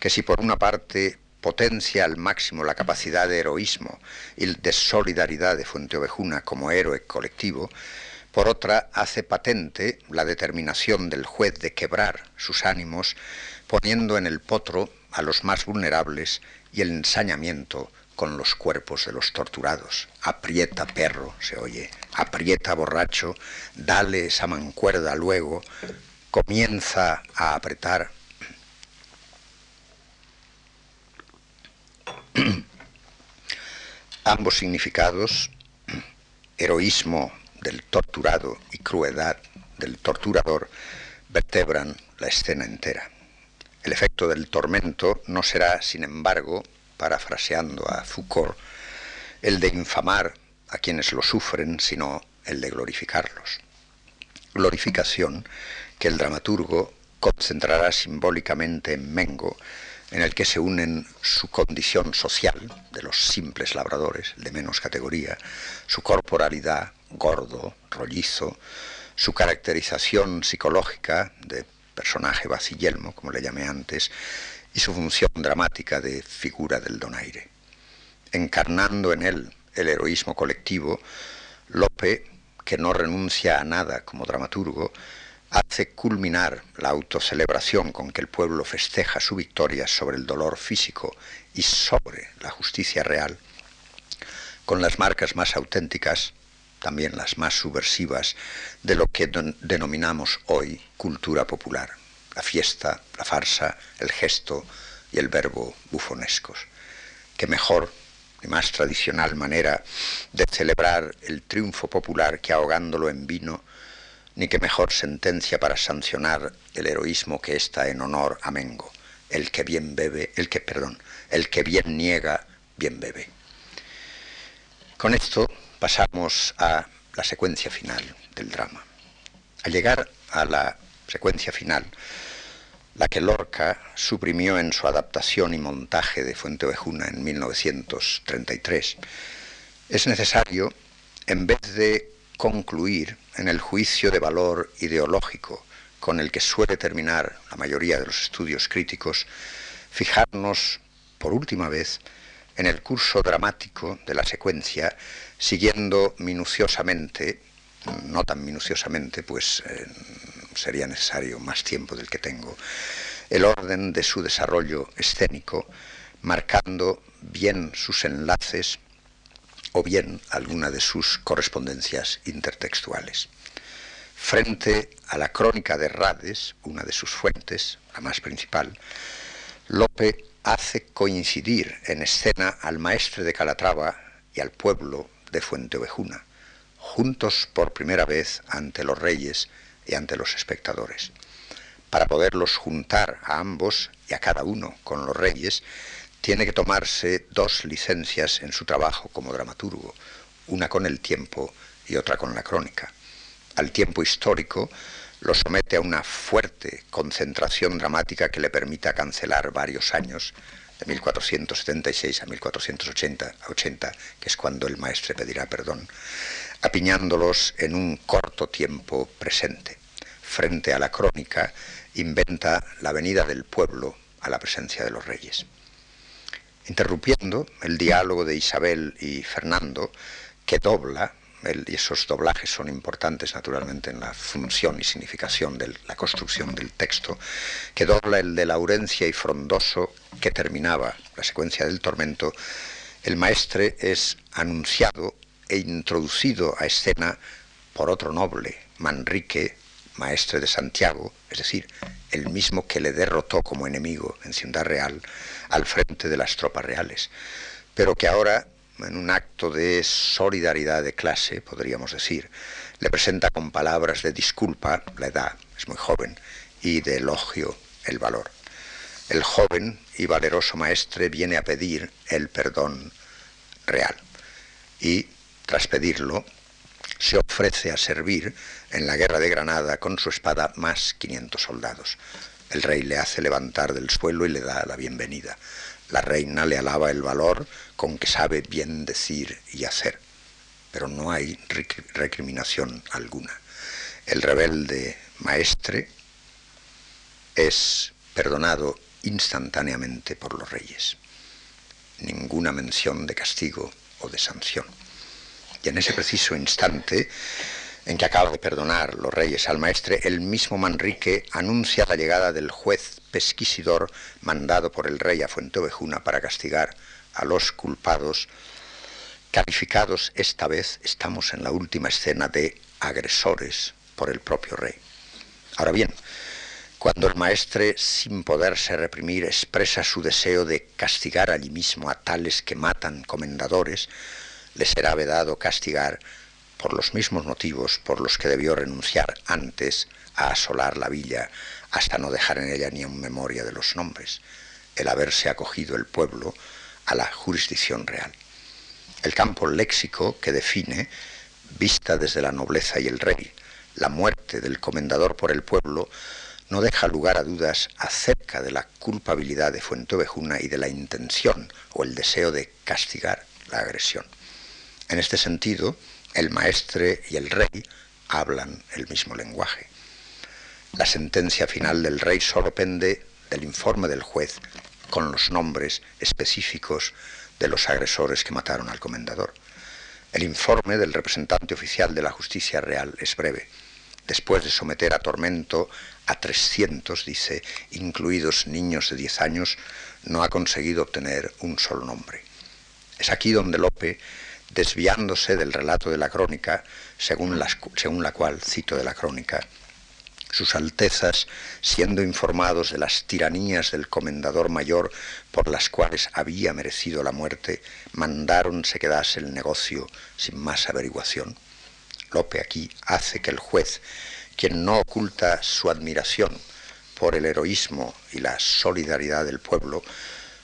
que si por una parte potencia al máximo la capacidad de heroísmo y de solidaridad de Fuente Ovejuna como héroe colectivo, por otra hace patente la determinación del juez de quebrar sus ánimos, poniendo en el potro a los más vulnerables y el ensañamiento con los cuerpos de los torturados. Aprieta perro, se oye, aprieta borracho, dale esa mancuerda luego, comienza a apretar. Ambos significados, heroísmo del torturado y crueldad del torturador, vertebran la escena entera. El efecto del tormento no será, sin embargo, parafraseando a Foucault, el de infamar a quienes lo sufren, sino el de glorificarlos. Glorificación que el dramaturgo concentrará simbólicamente en Mengo, en el que se unen su condición social de los simples labradores, de menos categoría, su corporalidad, gordo, rollizo, su caracterización psicológica de personaje vacillelmo, como le llamé antes, y su función dramática de figura del donaire. Encarnando en él el heroísmo colectivo, Lope, que no renuncia a nada como dramaturgo, hace culminar la autocelebración con que el pueblo festeja su victoria sobre el dolor físico y sobre la justicia real, con las marcas más auténticas, también las más subversivas, de lo que denominamos hoy cultura popular la fiesta, la farsa, el gesto y el verbo bufonescos. Qué mejor y más tradicional manera de celebrar el triunfo popular que ahogándolo en vino, ni qué mejor sentencia para sancionar el heroísmo que está en honor a Mengo, el que bien bebe, el que, perdón, el que bien niega, bien bebe. Con esto pasamos a la secuencia final del drama. Al llegar a la secuencia final, la que Lorca suprimió en su adaptación y montaje de Fuente Ovejuna en 1933, es necesario, en vez de concluir en el juicio de valor ideológico con el que suele terminar la mayoría de los estudios críticos, fijarnos por última vez en el curso dramático de la secuencia, siguiendo minuciosamente, no tan minuciosamente, pues sería necesario más tiempo del que tengo, el orden de su desarrollo escénico, marcando bien sus enlaces o bien alguna de sus correspondencias intertextuales. Frente a la crónica de Rades, una de sus fuentes, la más principal, Lope hace coincidir en escena al maestre de Calatrava y al pueblo de Fuente Ovejuna, juntos por primera vez ante los reyes y ante los espectadores. Para poderlos juntar a ambos y a cada uno con los reyes, tiene que tomarse dos licencias en su trabajo como dramaturgo, una con el tiempo y otra con la crónica. Al tiempo histórico lo somete a una fuerte concentración dramática que le permita cancelar varios años, de 1476 a 1480, 80, que es cuando el maestre pedirá perdón, apiñándolos en un corto tiempo presente. Frente a la crónica, inventa la venida del pueblo a la presencia de los reyes. Interrumpiendo el diálogo de Isabel y Fernando, que dobla, y esos doblajes son importantes naturalmente en la función y significación de la construcción del texto, que dobla el de Laurencia y Frondoso, que terminaba la secuencia del tormento, el maestre es anunciado e introducido a escena por otro noble, Manrique, maestre de Santiago, es decir, el mismo que le derrotó como enemigo en Ciudad Real al frente de las tropas reales, pero que ahora, en un acto de solidaridad de clase, podríamos decir, le presenta con palabras de disculpa la edad, es muy joven, y de elogio el valor. El joven y valeroso maestre viene a pedir el perdón real y tras pedirlo, se ofrece a servir en la guerra de Granada con su espada más 500 soldados. El rey le hace levantar del suelo y le da la bienvenida. La reina le alaba el valor con que sabe bien decir y hacer, pero no hay recriminación alguna. El rebelde maestre es perdonado instantáneamente por los reyes. Ninguna mención de castigo o de sanción. Y en ese preciso instante en que acaba de perdonar los reyes al maestre, el mismo Manrique anuncia la llegada del juez pesquisidor mandado por el rey a Fuenteovejuna para castigar a los culpados, calificados esta vez, estamos en la última escena de agresores por el propio rey. Ahora bien, cuando el maestre, sin poderse reprimir, expresa su deseo de castigar allí mismo a tales que matan comendadores, le será vedado castigar por los mismos motivos por los que debió renunciar antes a asolar la villa hasta no dejar en ella ni un memoria de los nombres, el haberse acogido el pueblo a la jurisdicción real. El campo léxico que define, vista desde la nobleza y el rey, la muerte del comendador por el pueblo, no deja lugar a dudas acerca de la culpabilidad de Fuentovejuna y de la intención o el deseo de castigar la agresión. En este sentido, el maestre y el rey hablan el mismo lenguaje. La sentencia final del rey solo pende del informe del juez con los nombres específicos de los agresores que mataron al comendador. El informe del representante oficial de la justicia real es breve después de someter a tormento a 300, dice, incluidos niños de 10 años, no ha conseguido obtener un solo nombre. Es aquí donde Lope, desviándose del relato de la crónica, según la, cual, cito de la crónica, sus Altezas, siendo informados de las tiranías del comendador mayor por las cuales había merecido la muerte, mandaron se quedase el negocio sin más averiguación. Lope aquí hace que el juez, quien no oculta su admiración por el heroísmo y la solidaridad del pueblo,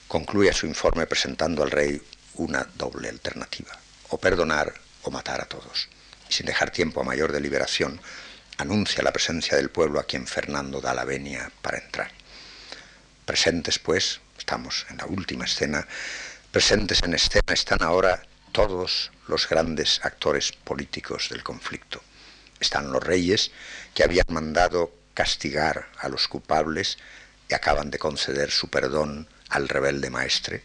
concluya su informe presentando al rey una doble alternativa, o perdonar o matar a todos. Y sin dejar tiempo a mayor deliberación, anuncia la presencia del pueblo a quien Fernando da la venia para entrar. Presentes, pues, estamos en la última escena, presentes en escena están ahora todos los grandes actores políticos del conflicto. Están los reyes que habían mandado castigar a los culpables y acaban de conceder su perdón al rebelde maestre.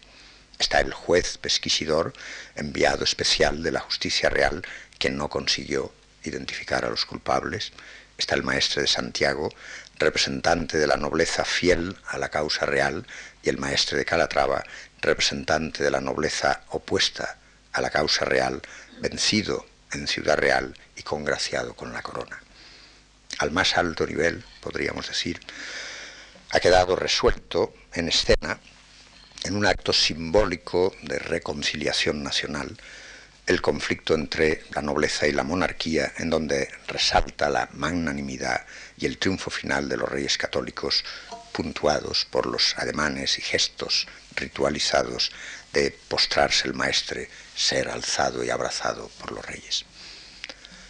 Está el juez pesquisidor, enviado especial de la justicia real, que no consiguió identificar a los culpables. Está el maestre de Santiago, representante de la nobleza fiel a la causa real, y el maestre de Calatrava, representante de la nobleza opuesta a la causa real, vencido en Ciudad Real y congraciado con la corona. Al más alto nivel, podríamos decir, ha quedado resuelto en escena, en un acto simbólico de reconciliación nacional, el conflicto entre la nobleza y la monarquía, en donde resalta la magnanimidad y el triunfo final de los reyes católicos, puntuados por los ademanes y gestos ritualizados de postrarse el maestre, ser alzado y abrazado por los reyes.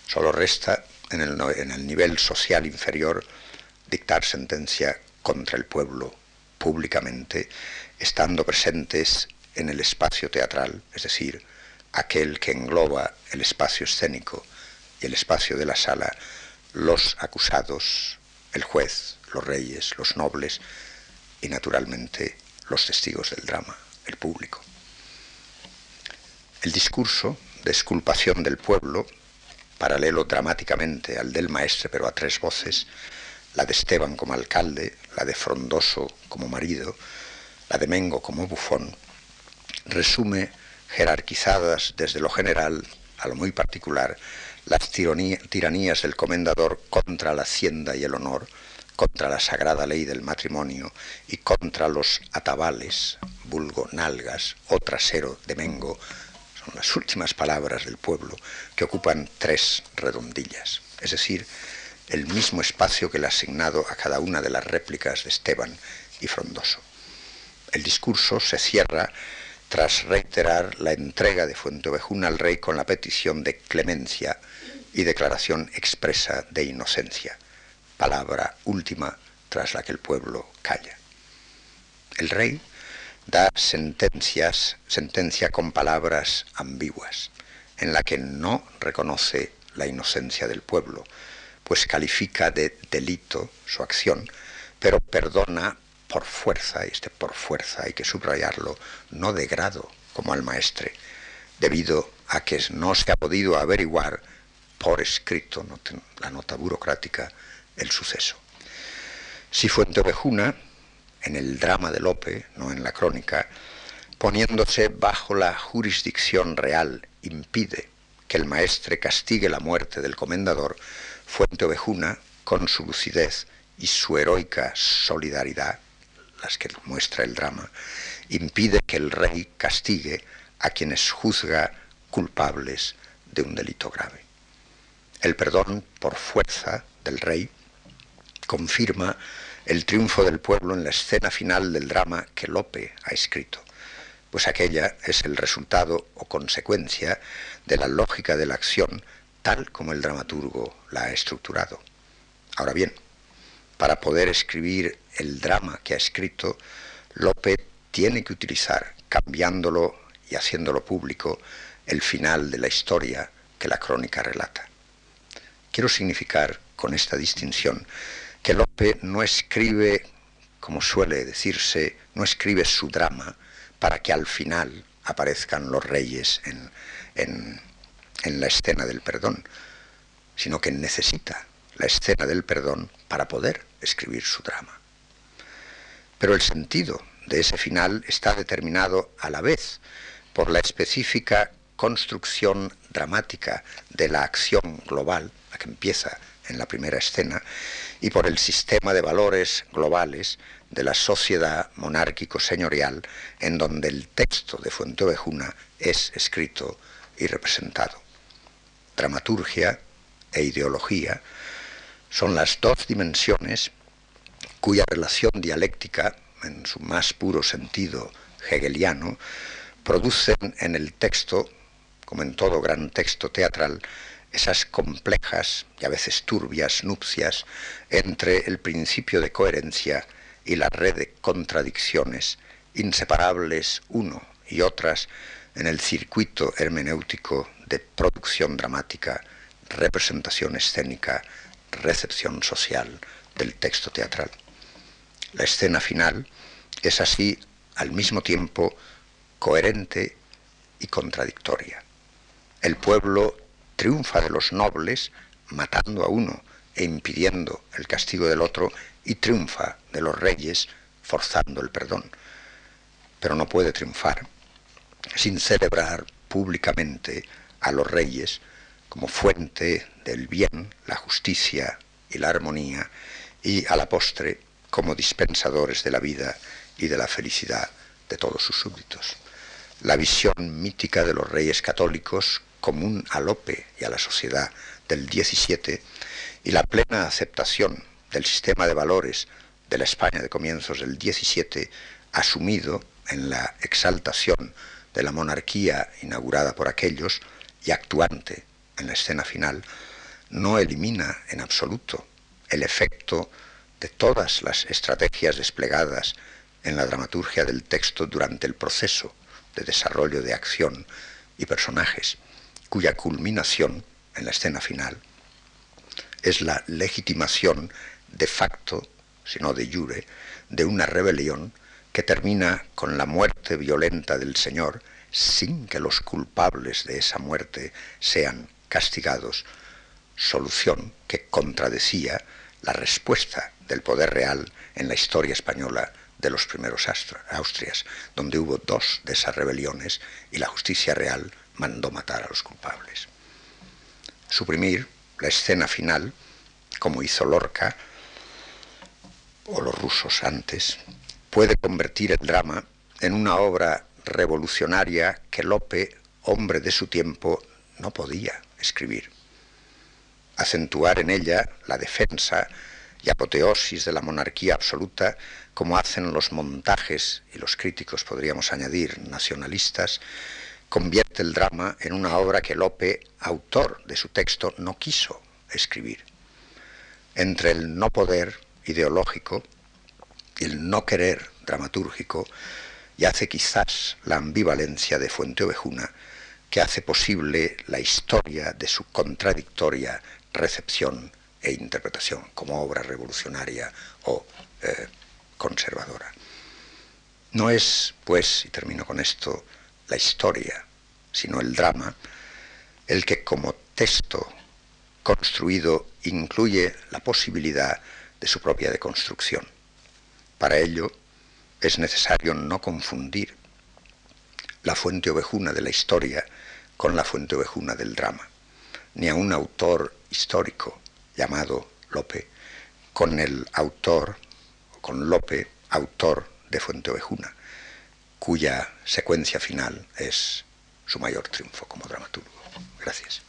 Solo resta en el, en el nivel social inferior dictar sentencia contra el pueblo públicamente, estando presentes en el espacio teatral, es decir, aquel que engloba el espacio escénico y el espacio de la sala, los acusados, el juez, los reyes, los nobles y naturalmente los testigos del drama, el público. El discurso de exculpación del pueblo, paralelo dramáticamente al del maestre pero a tres voces, la de Esteban como alcalde, la de Frondoso como marido, la de Mengo como bufón, resume jerarquizadas desde lo general a lo muy particular las tiranías del comendador contra la hacienda y el honor, contra la sagrada ley del matrimonio y contra los atabales, vulgo nalgas o trasero de Mengo, las últimas palabras del pueblo, que ocupan tres redondillas, es decir, el mismo espacio que le ha asignado a cada una de las réplicas de Esteban y Frondoso. El discurso se cierra tras reiterar la entrega de Fuenteovejuna al rey con la petición de clemencia y declaración expresa de inocencia, palabra última tras la que el pueblo calla. El rey da sentencias, sentencia con palabras ambiguas, en la que no reconoce la inocencia del pueblo, pues califica de delito su acción, pero perdona por fuerza, y este por fuerza hay que subrayarlo, no de grado como al maestre, debido a que no se ha podido averiguar por escrito, la nota burocrática, el suceso. Si Fuentevejuna, en el drama de Lope, no en la crónica, poniéndose bajo la jurisdicción real, impide que el maestre castigue la muerte del comendador, Fuentevejuna, con su lucidez y su heroica solidaridad, que muestra el drama, impide que el rey castigue a quienes juzga culpables de un delito grave. El perdón por fuerza del rey confirma el triunfo del pueblo en la escena final del drama que Lope ha escrito, pues aquella es el resultado o consecuencia de la lógica de la acción tal como el dramaturgo la ha estructurado. Ahora bien, para poder escribir el drama que ha escrito, Lope tiene que utilizar, cambiándolo y haciéndolo público, el final de la historia que la crónica relata. Quiero significar con esta distinción que Lope no escribe, como suele decirse, no escribe su drama para que al final aparezcan los reyes en, la escena del perdón, sino que necesita la escena del perdón para poder escribir su drama. Pero el sentido de ese final está determinado a la vez por la específica construcción dramática de la acción global, la que empieza en la primera escena, y por el sistema de valores globales de la sociedad monárquico-señorial en donde el texto de Fuenteovejuna es escrito y representado. Dramaturgia e ideología son las dos dimensiones cuya relación dialéctica, en su más puro sentido hegeliano, producen en el texto, como en todo gran texto teatral, esas complejas y a veces turbias nupcias entre el principio de coherencia y la red de contradicciones inseparables uno y otras en el circuito hermenéutico de producción dramática, representación escénica, recepción social del texto teatral. La escena final es así al mismo tiempo coherente y contradictoria. El pueblo triunfa de los nobles matando a uno e impidiendo el castigo del otro y triunfa de los reyes forzando el perdón. Pero no puede triunfar sin celebrar públicamente a los reyes como fuente del bien, la justicia y la armonía, y a la postre como dispensadores de la vida y de la felicidad de todos sus súbditos. La visión mítica de los reyes católicos común a Lope y a la sociedad del 17 y la plena aceptación del sistema de valores de la España de comienzos del 17 asumido en la exaltación de la monarquía inaugurada por aquellos y actuante en la escena final, no elimina en absoluto el efecto de todas las estrategias desplegadas en la dramaturgia del texto durante el proceso de desarrollo de acción y personajes cuya culminación en la escena final es la legitimación de facto, si no de jure, de una rebelión que termina con la muerte violenta del Señor sin que los culpables de esa muerte sean castigados, solución que contradecía la respuesta del poder real en la historia española de los primeros Austrias, donde hubo dos de esas rebeliones y la justicia real mandó matar a los culpables. Suprimir la escena final, como hizo Lorca o los rusos antes, puede convertir el drama en una obra revolucionaria que Lope, hombre de su tiempo, no podía escribir. Acentuar en ella la defensa y apoteosis de la monarquía absoluta, como hacen los montajes, y los críticos podríamos añadir nacionalistas, convierte el drama en una obra que Lope, autor de su texto, no quiso escribir. Entre el no poder ideológico y el no querer dramatúrgico yace quizás la ambivalencia de Fuente Ovejuna que hace posible la historia de su contradictoria recepción e interpretación como obra revolucionaria o eh, conservadora. No es, pues, y termino con esto, la historia, sino el drama, el que como texto construido incluye la posibilidad de su propia deconstrucción. Para ello es necesario no confundir la fuente ovejuna de la historia con la fuente ovejuna del drama, ni a un autor histórico llamado Lope con el autor, con Lope, autor de Fuente Ovejuna, cuya secuencia final es su mayor triunfo como dramaturgo. Gracias.